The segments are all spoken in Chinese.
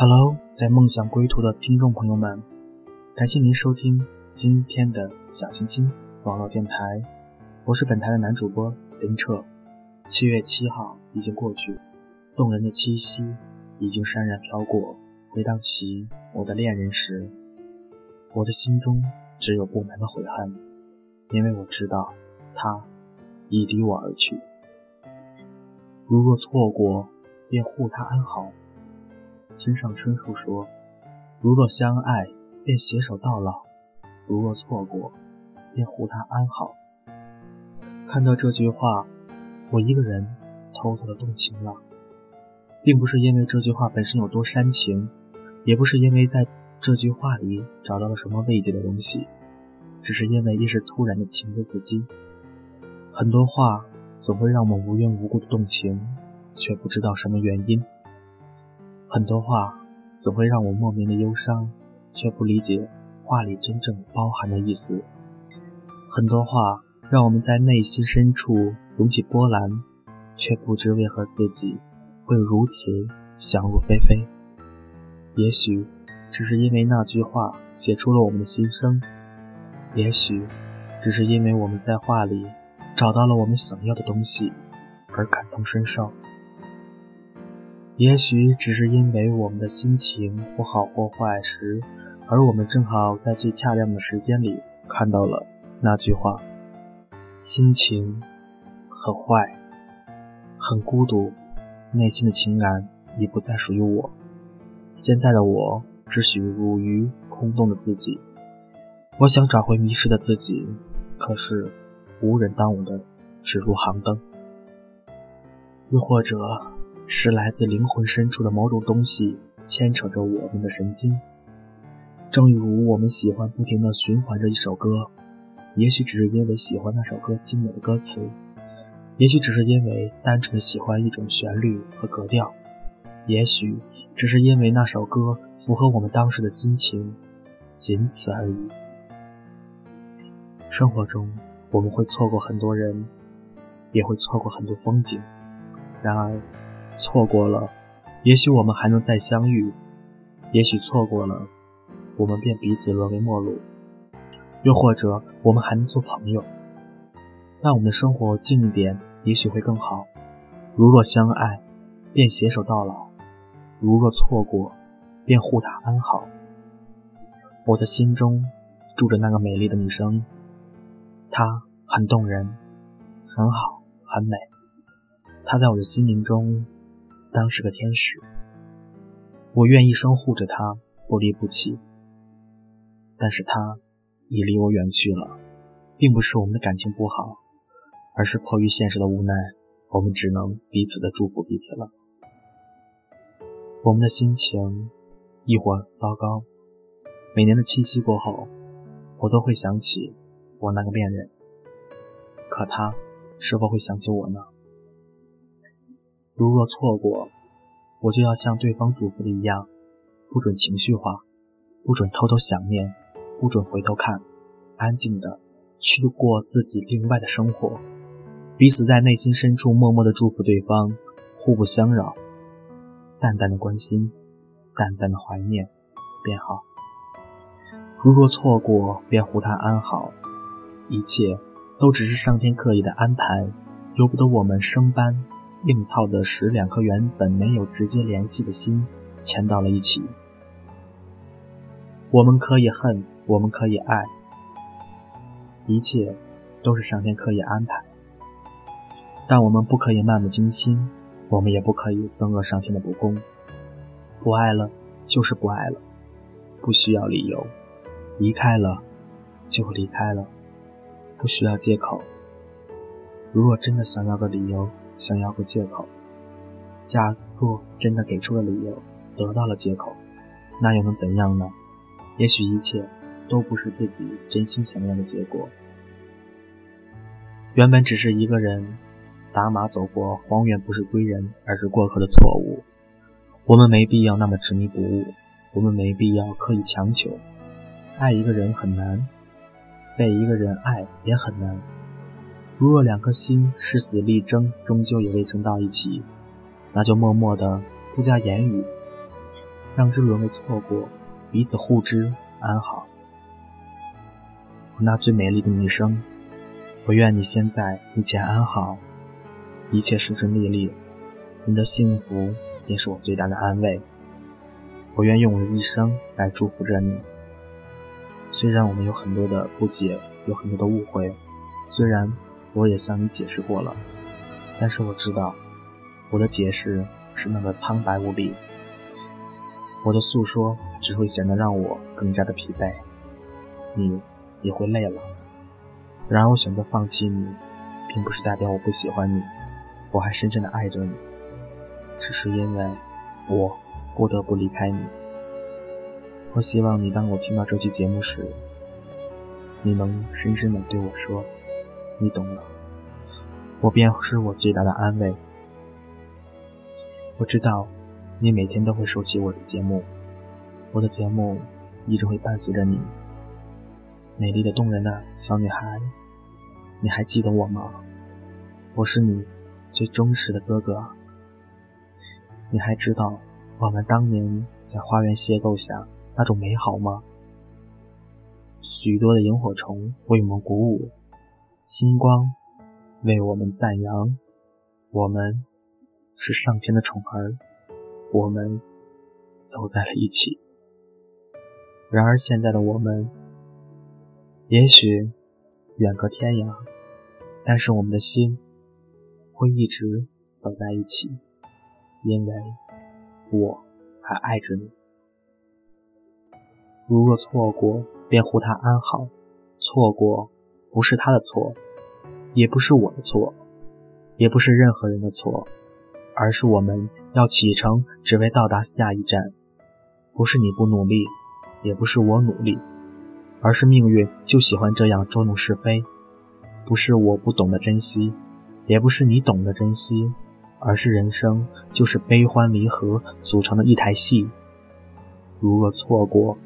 Hello，在梦想归途的听众朋友们，感谢您收听今天的小星星网络电台，我是本台的男主播林澈。七月七号已经过去，动人的七夕已经潸然飘过。回荡起我的恋人时，我的心中只有不满的悔恨，因为我知道他已离我而去。如若错过，便护他安好。村上春树说：“如若相爱，便携手到老；如若错过，便护他安好。”看到这句话，我一个人偷偷的动情了，并不是因为这句话本身有多煽情。也不是因为在这句话里找到了什么慰藉的东西，只是因为一时突然的情不自禁。很多话总会让我们无缘无故的动情，却不知道什么原因；很多话总会让我莫名的忧伤，却不理解话里真正包含的意思。很多话让我们在内心深处涌起波澜，却不知为何自己会如此想入非非。也许只是因为那句话写出了我们的心声，也许只是因为我们在话里找到了我们想要的东西而感同身受，也许只是因为我们的心情或好或坏时，而我们正好在最恰当的时间里看到了那句话。心情很坏，很孤独，内心的情感已不再属于我。现在的我只许入于空洞的自己，我想找回迷失的自己，可是无人当我的指路航灯。又或者是来自灵魂深处的某种东西牵扯着我们的神经，正如我们喜欢不停地循环着一首歌，也许只是因为喜欢那首歌精美的歌词，也许只是因为单纯的喜欢一种旋律和格调，也许。只是因为那首歌符合我们当时的心情，仅此而已。生活中，我们会错过很多人，也会错过很多风景。然而，错过了，也许我们还能再相遇；也许错过了，我们便彼此沦为陌路；又或者，我们还能做朋友。但我们的生活近一点，也许会更好。如若相爱，便携手到老。如若错过，便护她安好。我的心中住着那个美丽的女生，她很动人，很好，很美。她在我的心灵中当是个天使，我愿一生护着她，不离不弃。但是她已离我远去了，并不是我们的感情不好，而是迫于现实的无奈，我们只能彼此的祝福彼此了。我们的心情一会糟糕。每年的七夕过后，我都会想起我那个恋人。可他是否会想起我呢？如若错过，我就要像对方嘱咐的一样，不准情绪化，不准偷偷想念，不准回头看，安静的去过自己另外的生活，彼此在内心深处默默的祝福对方，互不相扰。淡淡的关心，淡淡的怀念，便好。如若错过，便护他安好。一切都只是上天刻意的安排，由不得我们生搬硬套的使两颗原本没有直接联系的心牵到了一起。我们可以恨，我们可以爱，一切都是上天刻意安排，但我们不可以漫不经心。我们也不可以憎恶上天的不公。不爱了就是不爱了，不需要理由；离开了就离开了，不需要借口。如果真的想要个理由，想要个借口，假若真的给出了理由，得到了借口，那又能怎样呢？也许一切都不是自己真心想要的结果。原本只是一个人。打马走过荒原，不是归人，而是过客的错误。我们没必要那么执迷不悟，我们没必要刻意强求。爱一个人很难，被一个人爱也很难。如若两颗心誓死力争，终究也未曾到一起，那就默默的不加言语。让之沦为错过，彼此互知安好。我那最美丽的女生，我愿你现在一切安好，一切顺顺利利，你的幸福便是我最大的安慰。我愿用我的一生来祝福着你。虽然我们有很多的不解，有很多的误会，虽然我也向你解释过了，但是我知道，我的解释是那么苍白无力，我的诉说只会显得让我更加的疲惫，你也会累了。然而，我选择放弃你，并不是代表我不喜欢你，我还深深的爱着你，只是因为我。不得不离开你。我希望你当我听到这期节目时，你能深深的对我说：“你懂了。”我便是我最大的安慰。我知道你每天都会收起我的节目，我的节目一直会伴随着你。美丽的动人的小女孩，你还记得我吗？我是你最忠实的哥哥。你还知道？我们当年在花园邂逅下那种美好吗？许多的萤火虫为我们鼓舞，星光为我们赞扬。我们是上天的宠儿，我们走在了一起。然而现在的我们，也许远隔天涯，但是我们的心会一直走在一起，因为。我还爱着你。如若错过，便护他安好。错过不是他的错，也不是我的错，也不是任何人的错，而是我们要启程，只为到达下一站。不是你不努力，也不是我努力，而是命运就喜欢这样捉弄是非。不是我不懂得珍惜，也不是你懂得珍惜。而是人生就是悲欢离合组成的一台戏，如若错过，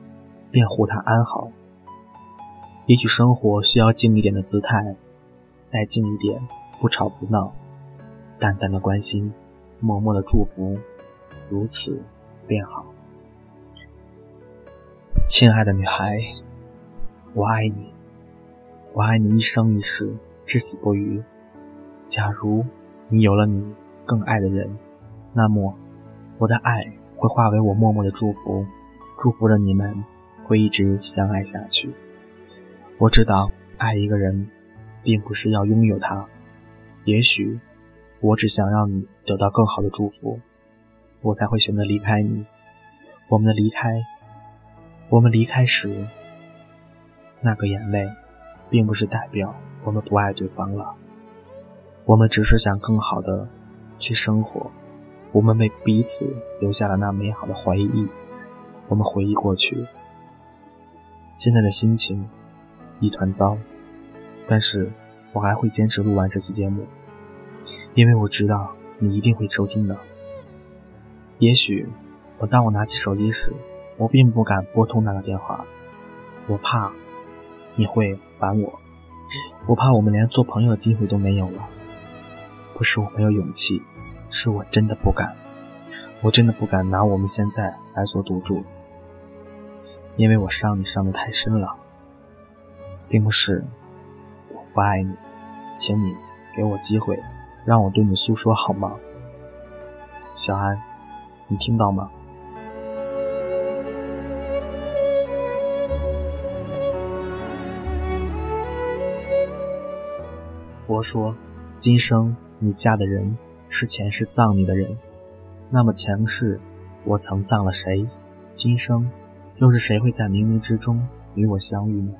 便护他安好。也许生活需要静一点的姿态，再静一点，不吵不闹，淡淡的关心，默默的祝福，如此便好。亲爱的女孩，我爱你，我爱你一生一世，至死不渝。假如你有了你。更爱的人，那么我的爱会化为我默默的祝福，祝福着你们会一直相爱下去。我知道爱一个人，并不是要拥有他，也许我只想让你得到更好的祝福，我才会选择离开你。我们的离开，我们离开时那个眼泪，并不是代表我们不爱对方了，我们只是想更好的。去生活，我们为彼此留下了那美好的回忆。我们回忆过去，现在的心情一团糟，但是我还会坚持录完这期节目，因为我知道你一定会收听的。也许，我当我拿起手机时，我并不敢拨通那个电话，我怕你会烦我，我怕我们连做朋友的机会都没有了。不是我没有勇气。是我真的不敢，我真的不敢拿我们现在来做赌注，因为我伤你伤的太深了，并不是我不爱你，请你给我机会，让我对你诉说好吗？小安，你听到吗？佛说，今生你嫁的人。是前世葬你的人，那么前世我曾葬了谁？今生又是谁会在冥冥之中与我相遇呢？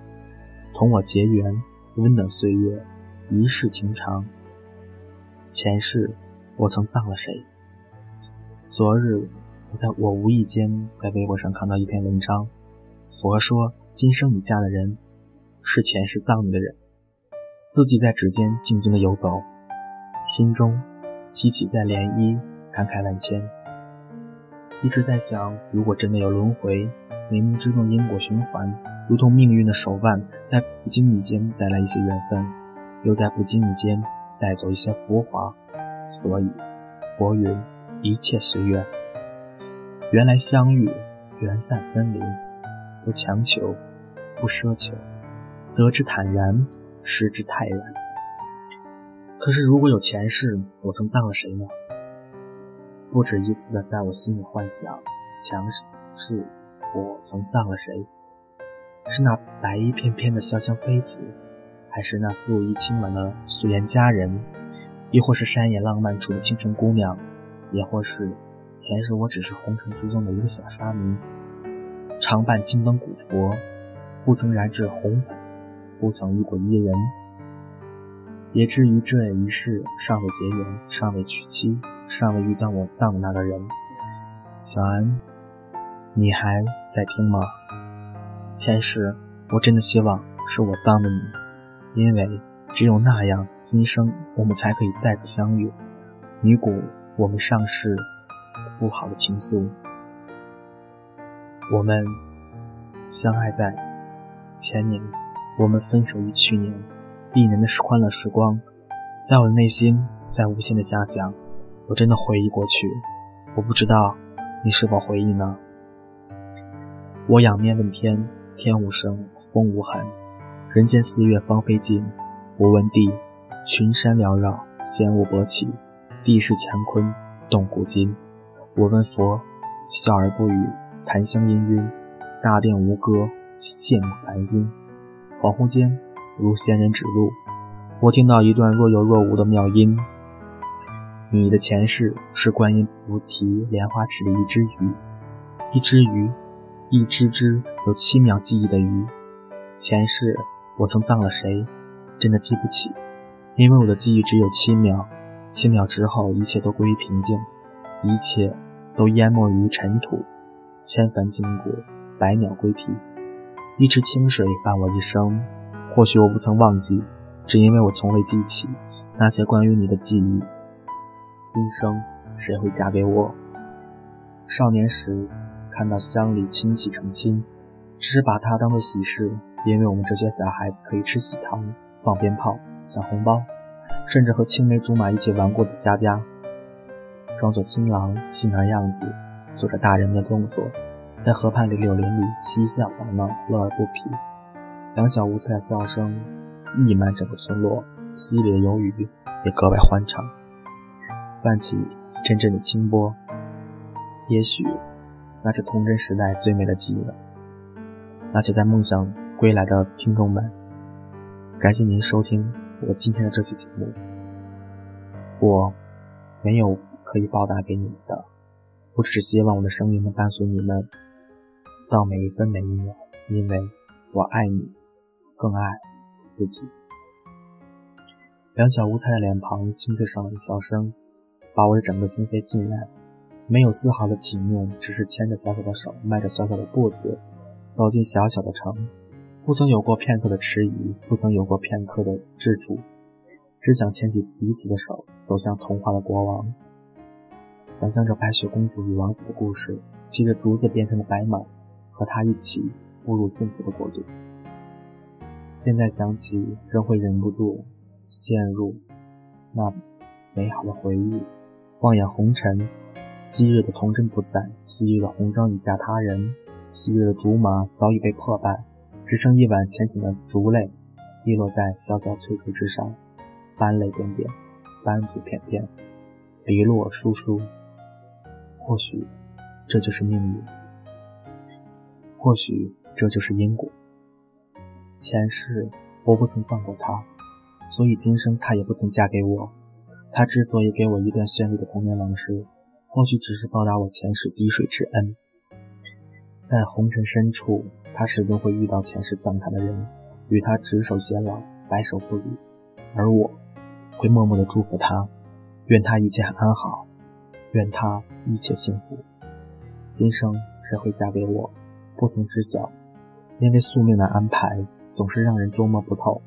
同我结缘，温暖岁月，一世情长。前世我曾葬了谁？昨日我在我无意间在微博上看到一篇文章，佛说今生你嫁的人是前世葬你的人。字迹在指尖静静的游走，心中。激起在涟漪，感慨万千。一直在想，如果真的有轮回，冥冥之中因果循环，如同命运的手腕，在不经意间带来一些缘分，又在不经意间带走一些浮华。所以，佛云一切随缘。原来相遇，缘散分离，不强求，不奢求，得之坦然，失之泰然。可是如果有前世，我曾葬了谁呢？不止一次的在我心里幻想，强是我曾葬了谁？是那白衣翩翩的潇湘妃子，还是那素衣轻婉的素颜佳人，亦或是山野浪漫处的清晨姑娘，也或是前世我只是红尘之中的一个小沙弥，常伴青灯古佛，不曾燃至红粉，不曾遇过伊人，也至于这一世尚未结缘，尚未娶妻，尚未遇到我葬的那个人。小安，你还在听吗？前世，我真的希望是我当的你，因为只有那样，今生我们才可以再次相遇，弥补我们上世不好的情愫。我们相爱在前年，我们分手于去年，一年的欢乐时光，在我的内心在无限的遐想，我真的回忆过去，我不知道你是否回忆呢？我仰面问天。天无声，风无痕，人间四月芳菲尽。我问地，群山缭绕，仙雾勃起，地势乾坤，动古今。我问佛，笑而不语，檀香氤氲，大殿无歌，羡慕梵音。恍惚间，如仙人指路，我听到一段若有若无的妙音。你的前世是观音菩提莲花池的一只鱼，一只鱼。一只只有七秒记忆的鱼，前世我曾葬了谁？真的记不起，因为我的记忆只有七秒，七秒之后一切都归于平静，一切都淹没于尘土，千帆经过，百鸟归啼，一池清水伴我一生。或许我不曾忘记，只因为我从未记起那些关于你的记忆。今生谁会嫁给我？少年时。看到乡里亲戚成亲，只是把它当做喜事，因为我们这些小孩子可以吃喜糖、放鞭炮、抢红包，甚至和青梅竹马一起玩过的佳佳，装作新郎新娘样子，做着大人的动作，在河畔的柳林里嬉笑打闹，乐而不疲。两小无猜的笑声溢满整个村落，溪里的游鱼也格外欢畅，泛起阵阵的清波。也许。那是童真时代最美的记忆了。那些在梦想归来的听众们，感谢您收听我今天的这期节目。我没有可以报答给你们的，我只是希望我的声音能伴随你们到每一分每一秒，因为我爱你，更爱自己。两小无猜的脸庞，清脆爽朗的笑声，把我的整个心扉浸染。没有丝毫的情念，只是牵着小小的手，迈着小小的步子，走进小小的城。不曾有过片刻的迟疑，不曾有过片刻的执着，只想牵起彼此的手，走向童话的国王。想象着白雪公主与王子的故事，骑着竹子变成的白马，和他一起步入幸福的国度。现在想起，仍会忍不住陷入那美好的回忆，望眼红尘。昔日的童真不在，昔日的红妆已嫁他人，昔日的竹马早已被破败，只剩一碗浅浅的竹泪滴落在小小翠竹之上，斑泪点点，斑竹片片，篱落疏疏。或许这就是命运，或许这就是因果。前世我不曾放过他，所以今生他也不曾嫁给我。他之所以给我一段绚丽的童年往事。或许只是报答我前世滴水之恩，在红尘深处，他始终会遇到前世葬他的人，与他执手偕老，白首不离。而我，会默默的祝福他，愿他一切安好，愿他一切幸福。今生谁会嫁给我，不曾知晓，因为宿命的安排总是让人捉摸不透。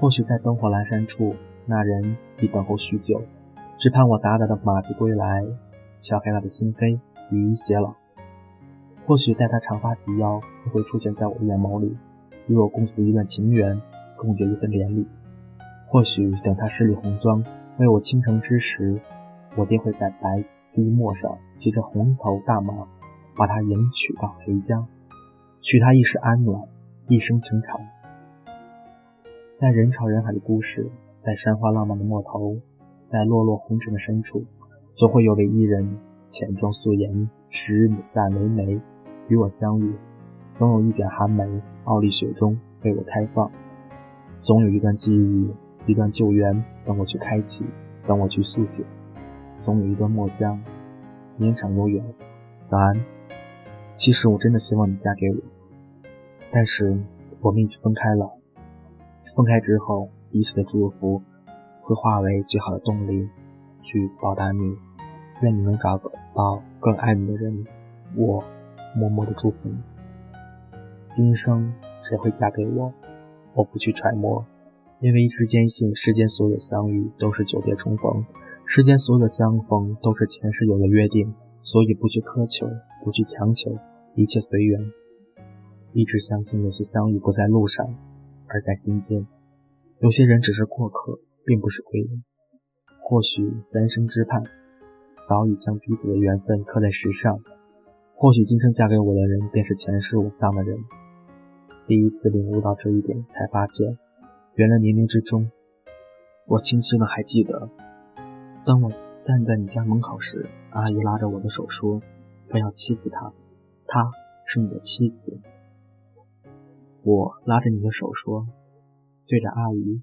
或许在灯火阑珊处，那人已等候许久，只盼我达达的马蹄归来。敲开他的心扉，予以偕老。或许待他长发及腰，自会出现在我的眼眸里，与我共诉一段情缘，共结一份连理。或许等他十里红妆，为我倾城之时，我定会在白堤陌上骑着红头大马，把他迎娶到裴家，许他一世安暖，一生情长。在人潮人海的故事，在山花浪漫的陌头，在落落红尘的深处，总会有位伊人，浅妆素颜，十米散眉眉，与我相遇。总有一卷寒梅，傲立雪中，为我开放。总有一段记忆，一段旧缘，等我去开启，等我去速写。总有一段墨香，绵长悠远。早安。其实我真的希望你嫁给我，但是我们已经分开了。分开之后，彼此的祝福会化为最好的动力，去报答你。愿你能找到更爱你的人。我默默的祝福你。今生谁会嫁给我？我不去揣摩，因为一直坚信世间所有相遇都是久别重逢，世间所有的相逢都是前世有了约定，所以不去苛求，不去强求，一切随缘。一直相信有些相遇不在路上，而在心间。有些人只是过客，并不是归人。或许三生之盼，早已将彼此的缘分刻在石上。或许今生嫁给我的人，便是前世我葬的人。第一次领悟到这一点，才发现，原来冥冥之中，我清晰的还记得，当我站在你家门口时，阿姨拉着我的手说：“不要欺负她，她是你的妻子。”我拉着你的手说：“对着阿姨，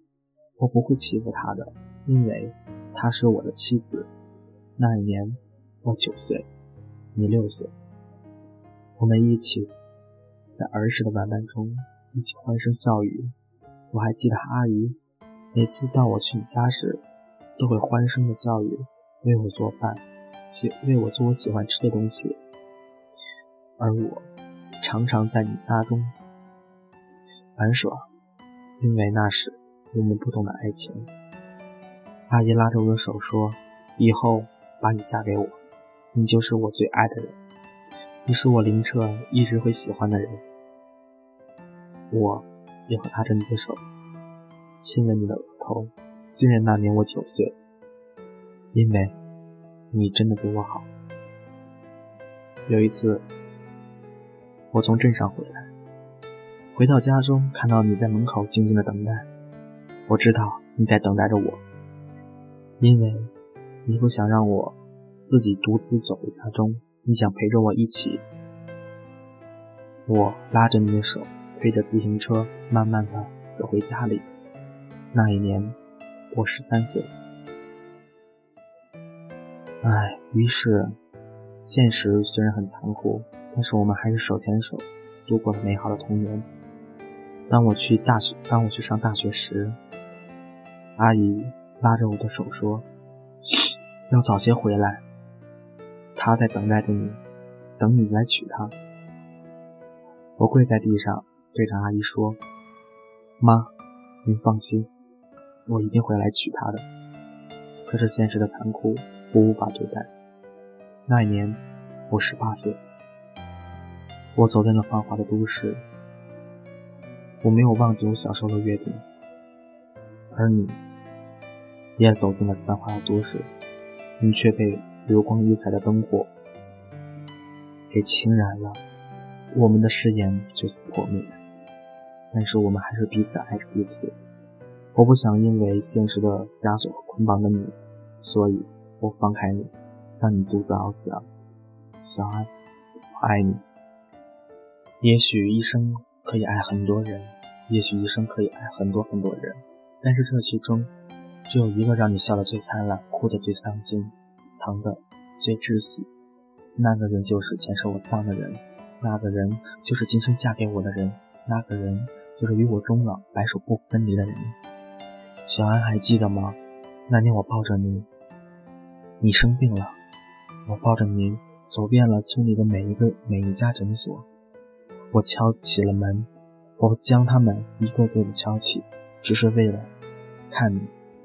我不会欺负她的，因为她是我的妻子。”那一年，我九岁，你六岁，我们一起。在儿时的玩伴中，一起欢声笑语。我还记得阿姨每次到我去你家时，都会欢声的笑语，为我做饭，为我做我喜欢吃的东西。而我常常在你家中玩耍，因为那时我们不懂得爱情。阿姨拉着我的手说：“以后把你嫁给我，你就是我最爱的人。”你是我灵澈一直会喜欢的人，我也会拉着你的手，亲吻你的额头。虽然那年我九岁，因为你真的比我好。有一次，我从镇上回来，回到家中，看到你在门口静静的等待，我知道你在等待着我，因为你不想让我自己独自走回家中。你想陪着我一起？我拉着你的手，推着自行车，慢慢的走回家里。那一年，我十三岁。唉，于是，现实虽然很残酷，但是我们还是手牵手度过了美好的童年。当我去大学，当我去上大学时，阿姨拉着我的手说：“要早些回来。”他在等待着你，等你来娶她。我跪在地上，对着阿姨说：“妈，您放心，我一定会来娶她的。”可是现实的残酷，我无法对待。那一年，我十八岁，我走进了繁华的都市。我没有忘记我小时候的约定，而你，也走进了繁华的都市，你却被。流光溢彩的灯火给侵染了，我们的誓言就此破灭。但是我们还是彼此爱着彼此。我不想因为现实的枷锁捆绑着你，所以我放开你，让你独自翱翔。小安，我爱你。也许一生可以爱很多人，也许一生可以爱很多很多人，但是这其中，只有一个让你笑得最灿烂，哭得最伤心。疼的最窒息，那个人就是前世我葬的人，那个人就是今生嫁给我的人，那个人就是与我终老、白首不分离的人。小安还记得吗？那年我抱着你，你生病了，我抱着你走遍了村里的每一个每一家诊所，我敲起了门，我将他们一个个的敲起，只是为了看你，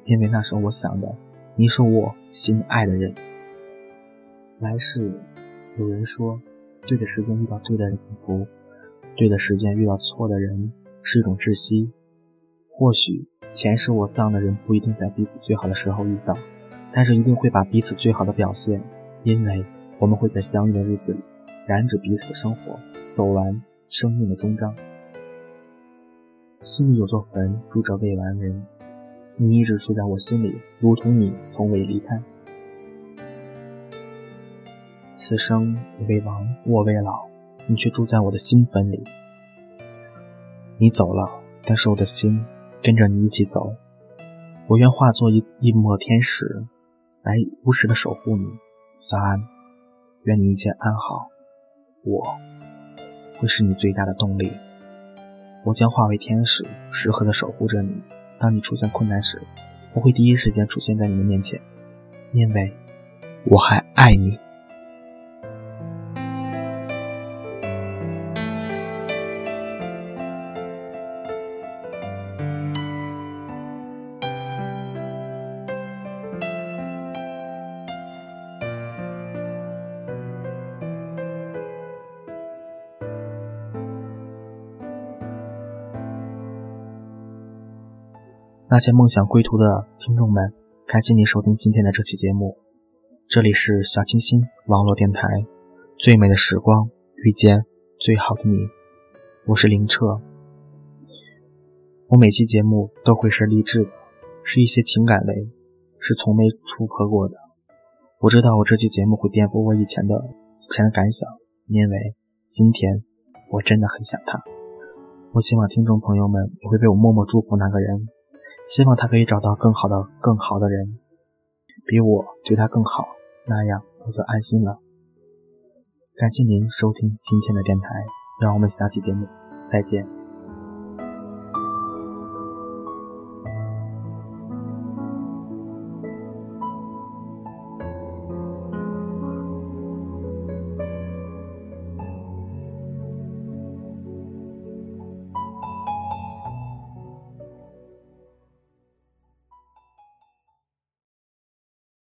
因为那时候我想的，你是我心爱的人。来世，有人说，对的时间遇到对的人幸福，对的时间遇到错的人是一种窒息。或许前世我葬的人不一定在彼此最好的时候遇到，但是一定会把彼此最好的表现因为我们会在相遇的日子里燃着彼此的生活，走完生命的终章。心里有座坟，住着未完人，你一直住在我心里，如同你从未离开。此生你为王，我为老，你却住在我的心坟里。你走了，但是我的心跟着你一起走。我愿化作一一抹天使，来无时的守护你。小安，愿你一切安好。我会是你最大的动力。我将化为天使，时刻的守护着你。当你出现困难时，我会第一时间出现在你的面前，因为我还爱你。那些梦想归途的听众们，感谢您收听今天的这期节目。这里是小清新网络电台，最美的时光遇见最好的你，我是林澈。我每期节目都会是励志的，是一些情感类，是从没触碰过的。我知道我这期节目会颠覆我以前的以前的感想，因为今天我真的很想他。我希望听众朋友们也会被我默默祝福那个人。希望他可以找到更好的、更好的人，比我对他更好，那样我就安心了。感谢您收听今天的电台，让我们下期节目再见。